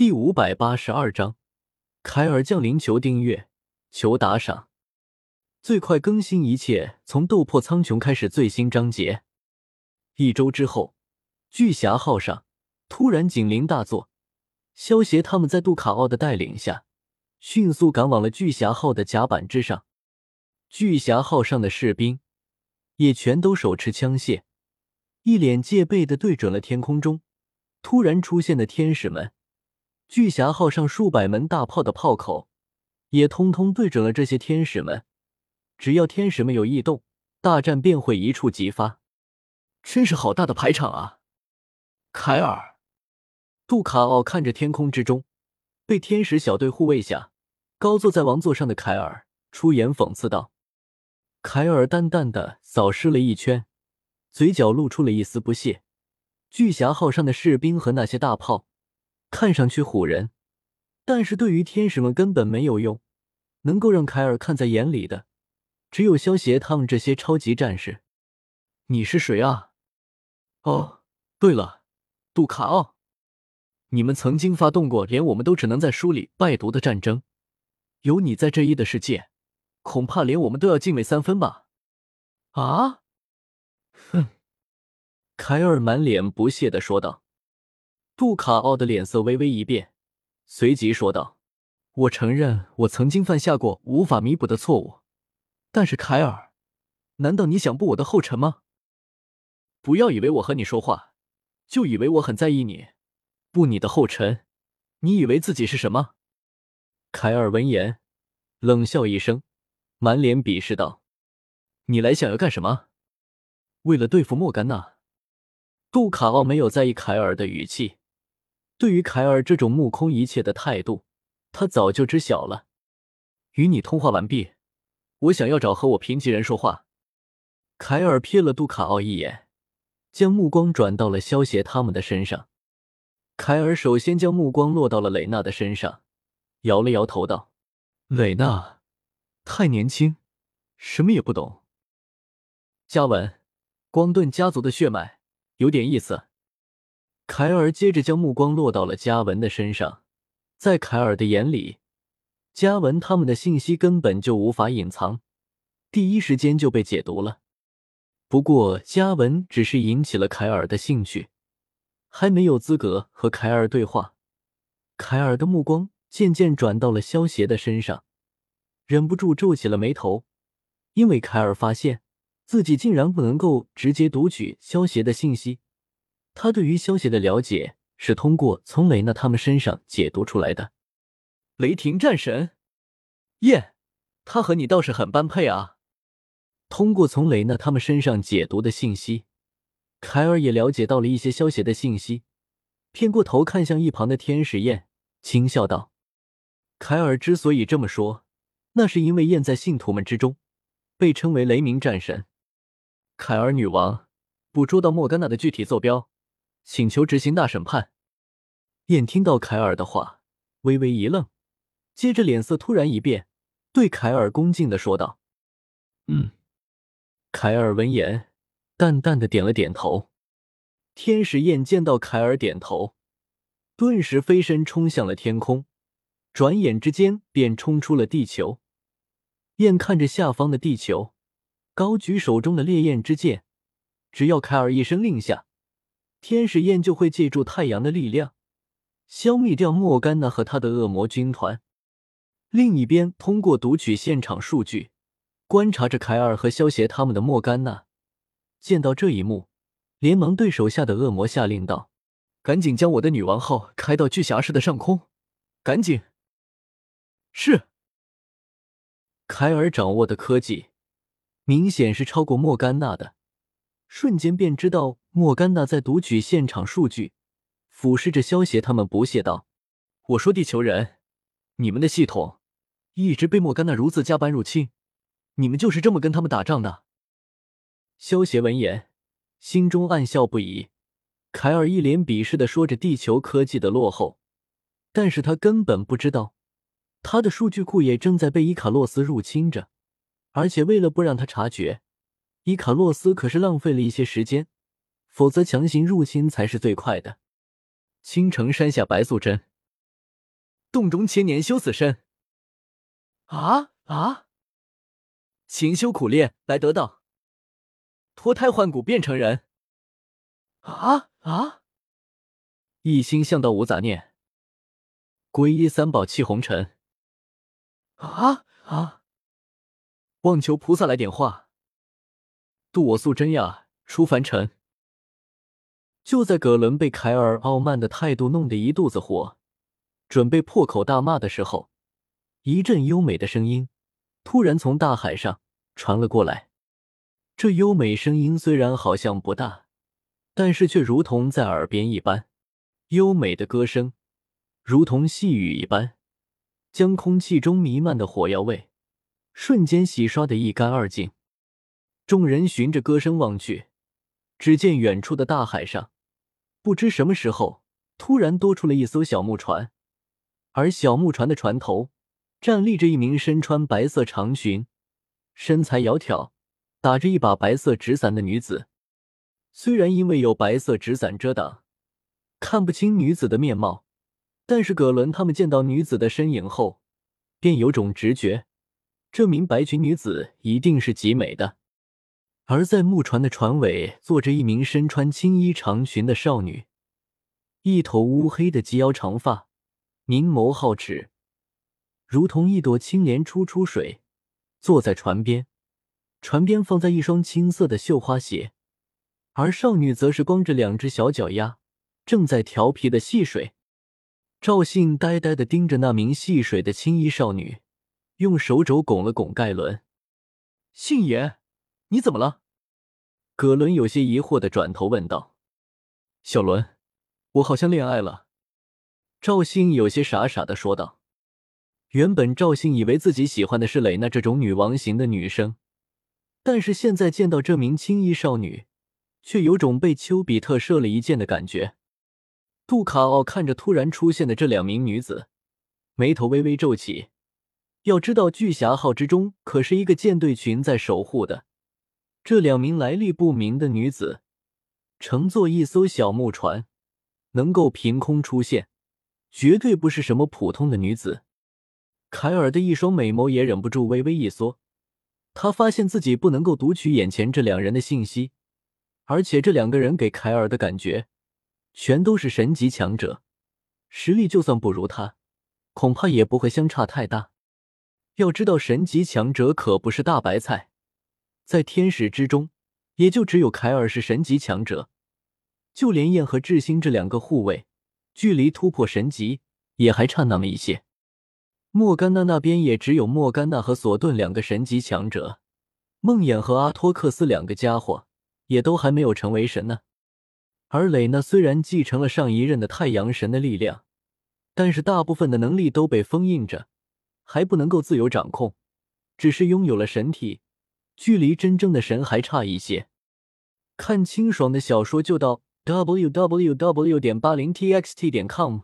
第五百八十二章，凯尔降临，求订阅，求打赏，最快更新，一切从斗破苍穹开始。最新章节。一周之后，巨侠号上突然警铃大作，萧协他们在杜卡奥的带领下，迅速赶往了巨侠号的甲板之上。巨侠号上的士兵也全都手持枪械，一脸戒备的对准了天空中突然出现的天使们。巨侠号上数百门大炮的炮口也通通对准了这些天使们，只要天使们有异动，大战便会一触即发。真是好大的排场啊！凯尔，杜卡奥看着天空之中被天使小队护卫下高坐在王座上的凯尔，出言讽刺道。凯尔淡淡的扫视了一圈，嘴角露出了一丝不屑。巨侠号上的士兵和那些大炮。看上去唬人，但是对于天使们根本没有用。能够让凯尔看在眼里的，只有萧协他们这些超级战士。你是谁啊？哦，对了，杜卡奥，你们曾经发动过连我们都只能在书里拜读的战争，有你在这一的世界，恐怕连我们都要敬畏三分吧？啊？哼！凯尔满脸不屑的说道。杜卡奥的脸色微微一变，随即说道：“我承认我曾经犯下过无法弥补的错误，但是凯尔，难道你想步我的后尘吗？不要以为我和你说话，就以为我很在意你。步你的后尘，你以为自己是什么？”凯尔闻言冷笑一声，满脸鄙视道：“你来想要干什么？为了对付莫甘娜？”杜卡奥没有在意凯尔的语气。对于凯尔这种目空一切的态度，他早就知晓了。与你通话完毕，我想要找和我平级人说话。凯尔瞥了杜卡奥一眼，将目光转到了萧协他们的身上。凯尔首先将目光落到了蕾娜的身上，摇了摇头道：“蕾娜太年轻，什么也不懂。嘉文，光盾家族的血脉有点意思。”凯尔接着将目光落到了嘉文的身上，在凯尔的眼里，嘉文他们的信息根本就无法隐藏，第一时间就被解读了。不过，嘉文只是引起了凯尔的兴趣，还没有资格和凯尔对话。凯尔的目光渐渐转到了萧协的身上，忍不住皱起了眉头，因为凯尔发现自己竟然不能够直接读取萧协的信息。他对于消息的了解是通过从雷娜他们身上解读出来的。雷霆战神，耶，他和你倒是很般配啊！通过从雷娜他们身上解读的信息，凯尔也了解到了一些消息的信息。偏过头看向一旁的天使燕，轻笑道：“凯尔之所以这么说，那是因为燕在信徒们之中被称为雷鸣战神。凯尔女王捕捉到莫甘娜的具体坐标。”请求执行大审判。燕听到凯尔的话，微微一愣，接着脸色突然一变，对凯尔恭敬的说道：“嗯。”凯尔闻言，淡淡的点了点头。天使燕见到凯尔点头，顿时飞身冲向了天空，转眼之间便冲出了地球。燕看着下方的地球，高举手中的烈焰之剑，只要凯尔一声令下。天使焰就会借助太阳的力量，消灭掉莫甘娜和他的恶魔军团。另一边，通过读取现场数据，观察着凯尔和萧协他们的莫甘娜，见到这一幕，连忙对手下的恶魔下令道：“赶紧将我的女王号开到巨侠市的上空，赶紧！”是。凯尔掌握的科技，明显是超过莫甘娜的。瞬间便知道莫甘娜在读取现场数据，俯视着萧协他们，不屑道：“我说地球人，你们的系统一直被莫甘娜如此加班入侵，你们就是这么跟他们打仗的？”萧协闻言，心中暗笑不已。凯尔一脸鄙视的说着地球科技的落后，但是他根本不知道，他的数据库也正在被伊卡洛斯入侵着，而且为了不让他察觉。伊卡洛斯可是浪费了一些时间，否则强行入侵才是最快的。青城山下白素贞，洞中千年修此身。啊啊！勤修苦练来得道，脱胎换骨变成人。啊啊！一心向道无杂念，皈依三宝弃红尘。啊啊！望求菩萨来点化，渡我素贞呀出凡尘。就在葛伦被凯尔傲慢的态度弄得一肚子火，准备破口大骂的时候，一阵优美的声音突然从大海上传了过来。这优美声音虽然好像不大，但是却如同在耳边一般。优美的歌声如同细雨一般，将空气中弥漫的火药味瞬间洗刷的一干二净。众人循着歌声望去，只见远处的大海上，不知什么时候突然多出了一艘小木船，而小木船的船头站立着一名身穿白色长裙、身材窈窕、打着一把白色纸伞的女子。虽然因为有白色纸伞遮挡，看不清女子的面貌，但是葛伦他们见到女子的身影后，便有种直觉，这名白裙女子一定是极美的。而在木船的船尾坐着一名身穿青衣长裙的少女，一头乌黑的及腰长发，明眸皓齿，如同一朵青莲初出水。坐在船边，船边放在一双青色的绣花鞋，而少女则是光着两只小脚丫。正在调皮的戏水，赵信呆呆的盯着那名戏水的青衣少女，用手肘拱了拱盖伦。信爷，你怎么了？葛伦有些疑惑的转头问道。小伦，我好像恋爱了。赵信有些傻傻的说道。原本赵信以为自己喜欢的是蕾娜这种女王型的女生，但是现在见到这名青衣少女，却有种被丘比特射了一箭的感觉。杜卡奥看着突然出现的这两名女子，眉头微微皱起。要知道，巨侠号之中可是一个舰队群在守护的。这两名来历不明的女子，乘坐一艘小木船，能够凭空出现，绝对不是什么普通的女子。凯尔的一双美眸也忍不住微微一缩，他发现自己不能够读取眼前这两人的信息，而且这两个人给凯尔的感觉。全都是神级强者，实力就算不如他，恐怕也不会相差太大。要知道，神级强者可不是大白菜，在天使之中，也就只有凯尔是神级强者。就连燕和智星这两个护卫，距离突破神级也还差那么一些。莫甘娜那边也只有莫甘娜和索顿两个神级强者，梦魇和阿托克斯两个家伙也都还没有成为神呢。而蕾娜虽然继承了上一任的太阳神的力量，但是大部分的能力都被封印着，还不能够自由掌控，只是拥有了神体，距离真正的神还差一些。看清爽的小说就到 w w w. 点八零 t x t 点 com。